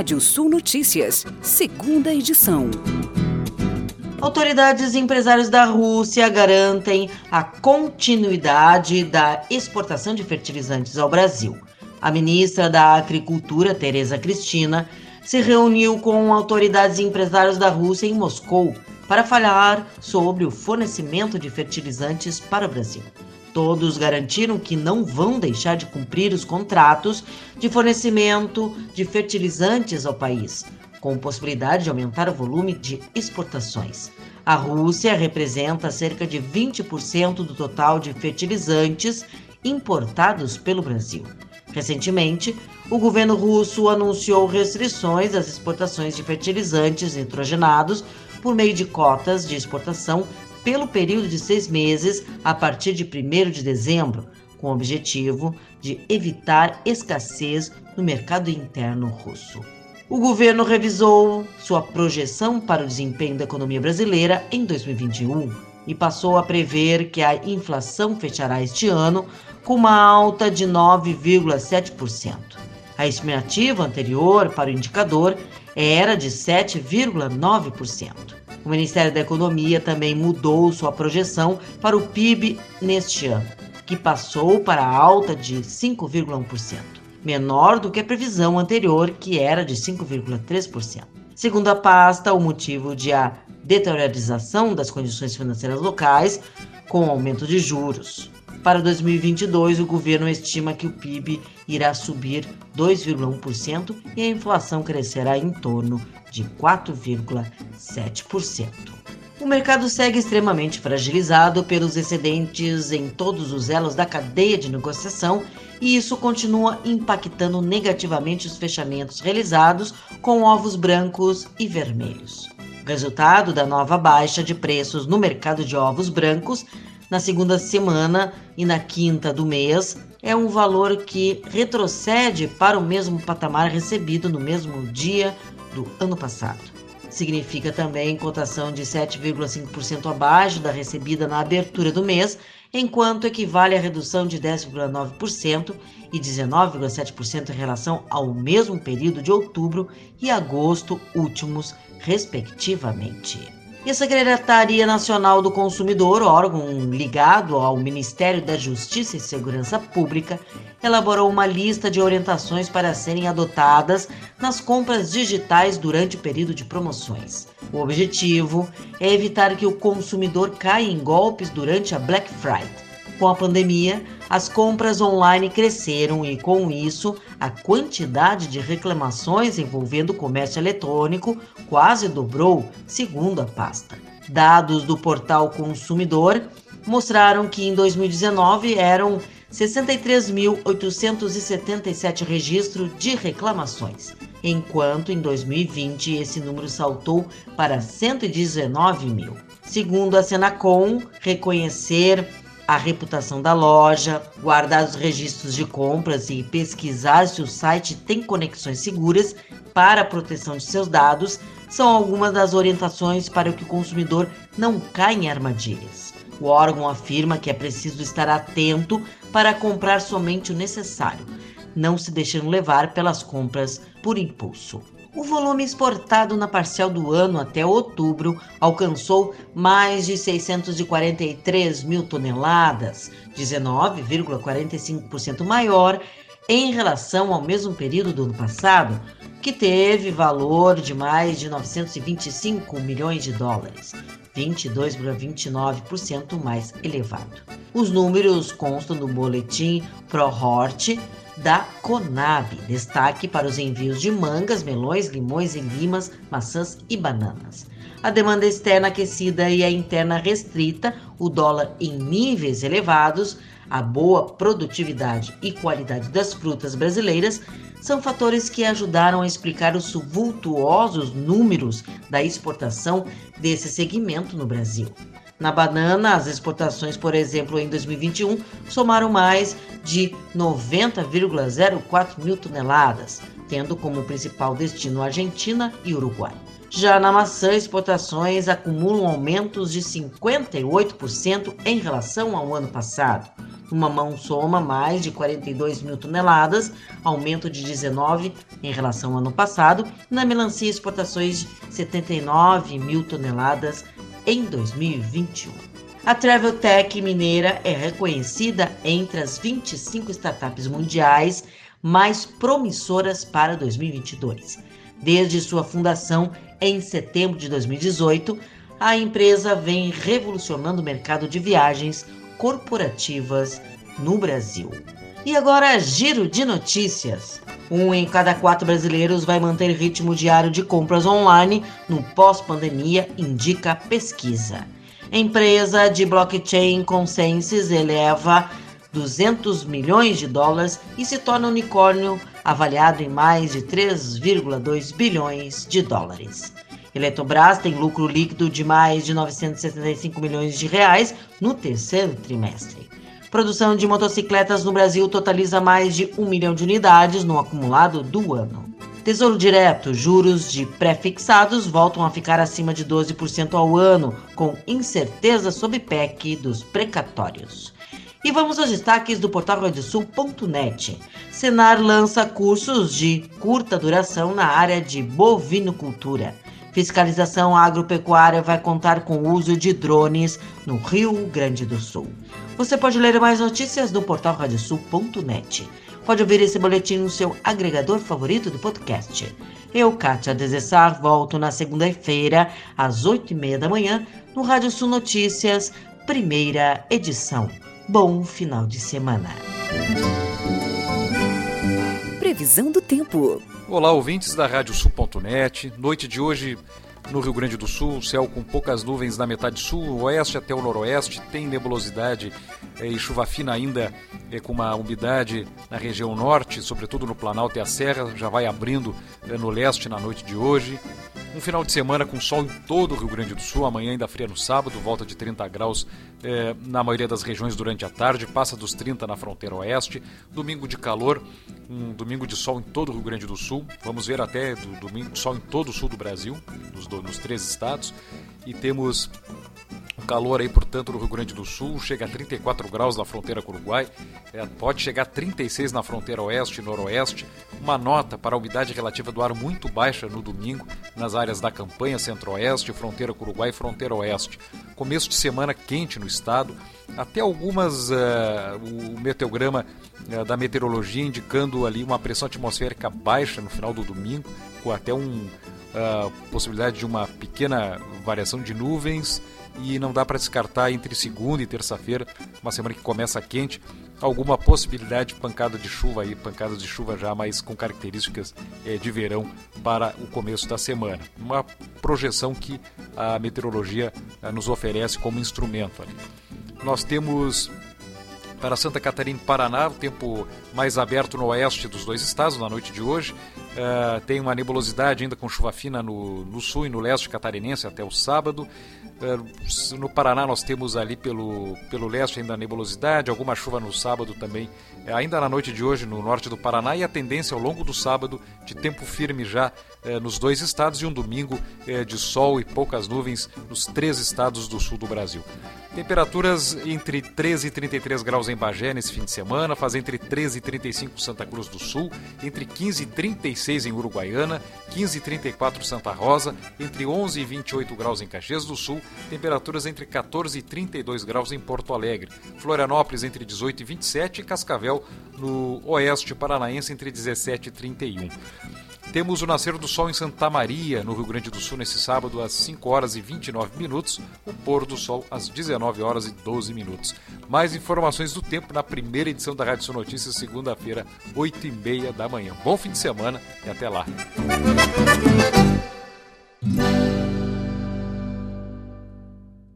Rádio Sul Notícias, segunda edição. Autoridades e empresários da Rússia garantem a continuidade da exportação de fertilizantes ao Brasil. A ministra da Agricultura, Tereza Cristina, se reuniu com autoridades e empresários da Rússia em Moscou para falar sobre o fornecimento de fertilizantes para o Brasil. Todos garantiram que não vão deixar de cumprir os contratos de fornecimento de fertilizantes ao país, com possibilidade de aumentar o volume de exportações. A Rússia representa cerca de 20% do total de fertilizantes importados pelo Brasil. Recentemente, o governo russo anunciou restrições às exportações de fertilizantes nitrogenados por meio de cotas de exportação pelo período de seis meses a partir de 1 de dezembro, com o objetivo de evitar escassez no mercado interno russo. O governo revisou sua projeção para o desempenho da economia brasileira em 2021 e passou a prever que a inflação fechará este ano com uma alta de 9,7%. A estimativa anterior para o indicador era de 7,9%. O Ministério da Economia também mudou sua projeção para o PIB neste ano, que passou para a alta de 5,1%, menor do que a previsão anterior, que era de 5,3%. Segundo a pasta, o motivo de a deteriorização das condições financeiras locais com o aumento de juros. Para 2022, o governo estima que o PIB irá subir 2,1% e a inflação crescerá em torno de 4,7%. O mercado segue extremamente fragilizado pelos excedentes em todos os elos da cadeia de negociação e isso continua impactando negativamente os fechamentos realizados com ovos brancos e vermelhos. O resultado da nova baixa de preços no mercado de ovos brancos na segunda semana e na quinta do mês é um valor que retrocede para o mesmo patamar recebido no mesmo dia do ano passado. Significa também cotação de 7,5% abaixo da recebida na abertura do mês, enquanto equivale a redução de 10,9% e 19,7% em relação ao mesmo período de outubro e agosto últimos, respectivamente. E a Secretaria Nacional do Consumidor, órgão ligado ao Ministério da Justiça e Segurança Pública, elaborou uma lista de orientações para serem adotadas nas compras digitais durante o período de promoções. O objetivo é evitar que o consumidor caia em golpes durante a Black Friday. Com a pandemia, as compras online cresceram e, com isso, a quantidade de reclamações envolvendo o comércio eletrônico quase dobrou, segundo a pasta. Dados do portal Consumidor mostraram que em 2019 eram 63.877 registros de reclamações, enquanto em 2020 esse número saltou para 119 mil. Segundo a Senacom, reconhecer a reputação da loja, guardar os registros de compras e pesquisar se o site tem conexões seguras para a proteção de seus dados são algumas das orientações para que o consumidor não caia em armadilhas. O órgão afirma que é preciso estar atento para comprar somente o necessário, não se deixando levar pelas compras por impulso. O volume exportado na parcial do ano até outubro alcançou mais de 643 mil toneladas, 19,45% maior em relação ao mesmo período do ano passado, que teve valor de mais de 925 milhões de dólares, 22,29% mais elevado. Os números constam do boletim ProHort da Conab. Destaque para os envios de mangas, melões, limões e limas, maçãs e bananas. A demanda externa aquecida e a interna restrita, o dólar em níveis elevados, a boa produtividade e qualidade das frutas brasileiras são fatores que ajudaram a explicar os vultuosos números da exportação desse segmento no Brasil. Na banana, as exportações, por exemplo, em 2021, somaram mais de 90,04 mil toneladas, tendo como principal destino Argentina e Uruguai. Já na maçã, exportações acumulam aumentos de 58% em relação ao ano passado. O mamão soma mais de 42 mil toneladas, aumento de 19 em relação ao ano passado. Na melancia, exportações de 79 mil toneladas em 2021. A Travel Tech mineira é reconhecida entre as 25 startups mundiais mais promissoras para 2022. Desde sua fundação em setembro de 2018, a empresa vem revolucionando o mercado de viagens corporativas no Brasil. E agora, giro de notícias. Um em cada quatro brasileiros vai manter ritmo diário de compras online no pós-pandemia, indica pesquisa. Empresa de blockchain Consensus eleva 200 milhões de dólares e se torna unicórnio avaliado em mais de 3,2 bilhões de dólares. Eletrobras tem lucro líquido de mais de 975 milhões de reais no terceiro trimestre. Produção de motocicletas no Brasil totaliza mais de um milhão de unidades no acumulado do ano. Tesouro Direto, juros de pré-fixados voltam a ficar acima de 12% ao ano, com incerteza sobre PEC dos precatórios. E vamos aos destaques do portal radiosul.net. Senar lança cursos de curta duração na área de bovinocultura. Fiscalização agropecuária vai contar com o uso de drones no Rio Grande do Sul. Você pode ler mais notícias no portal radiosul.net. Pode ouvir esse boletim no seu agregador favorito do podcast. Eu, Kátia Desessar, volto na segunda-feira, às oito e meia da manhã, no Rádio Sul Notícias, primeira edição. Bom final de semana. Previsão do tempo. Olá, ouvintes da Rádio Sul.net. Noite de hoje no Rio Grande do Sul, céu com poucas nuvens na metade sul, oeste até o noroeste, tem nebulosidade é, e chuva fina ainda é, com uma umidade na região norte, sobretudo no Planalto e a Serra, já vai abrindo é, no leste na noite de hoje. Um final de semana com sol em todo o Rio Grande do Sul, amanhã ainda fria no sábado, volta de 30 graus eh, na maioria das regiões durante a tarde, passa dos 30 na fronteira oeste. Domingo de calor, um domingo de sol em todo o Rio Grande do Sul. Vamos ver até do domingo sol em todo o sul do Brasil, nos, nos três estados. E temos calor aí, portanto, no Rio Grande do Sul chega a 34 graus na fronteira com o Uruguai, é, pode chegar a 36 na fronteira oeste e noroeste. Uma nota para a umidade relativa do ar muito baixa no domingo nas áreas da campanha centro-oeste, fronteira com o Uruguai e fronteira oeste. Começo de semana quente no estado, até algumas. Uh, o meteograma uh, da meteorologia indicando ali uma pressão atmosférica baixa no final do domingo, com até um. Uh, possibilidade de uma pequena variação de nuvens e não dá para descartar entre segunda e terça-feira, uma semana que começa quente, alguma possibilidade de pancada de chuva aí, pancadas de chuva já mais com características é, de verão para o começo da semana. Uma projeção que a meteorologia é, nos oferece como instrumento ali. Nós temos para Santa Catarina e Paraná, o tempo mais aberto no oeste dos dois estados na noite de hoje. Uh, tem uma nebulosidade ainda com chuva fina no, no sul e no leste catarinense até o sábado. Uh, no Paraná nós temos ali pelo, pelo leste ainda nebulosidade, alguma chuva no sábado também, uh, ainda na noite de hoje no norte do Paraná e a tendência ao longo do sábado de tempo firme já nos dois estados e um domingo de sol e poucas nuvens nos três estados do sul do Brasil. Temperaturas entre 13 e 33 graus em Bagé nesse fim de semana, faz entre 13 e 35 Santa Cruz do Sul, entre 15 e 36 em Uruguaiana, 15 e 34 Santa Rosa, entre 11 e 28 graus em Caxias do Sul, temperaturas entre 14 e 32 graus em Porto Alegre, Florianópolis entre 18 e 27 e Cascavel no oeste paranaense entre 17 e 31. Temos o nascer do sol em Santa Maria, no Rio Grande do Sul, nesse sábado, às 5 horas e 29 minutos. O pôr do sol às 19 horas e 12 minutos. Mais informações do tempo na primeira edição da Rádio Sul Notícias, segunda-feira, 8 e meia da manhã. Bom fim de semana e até lá.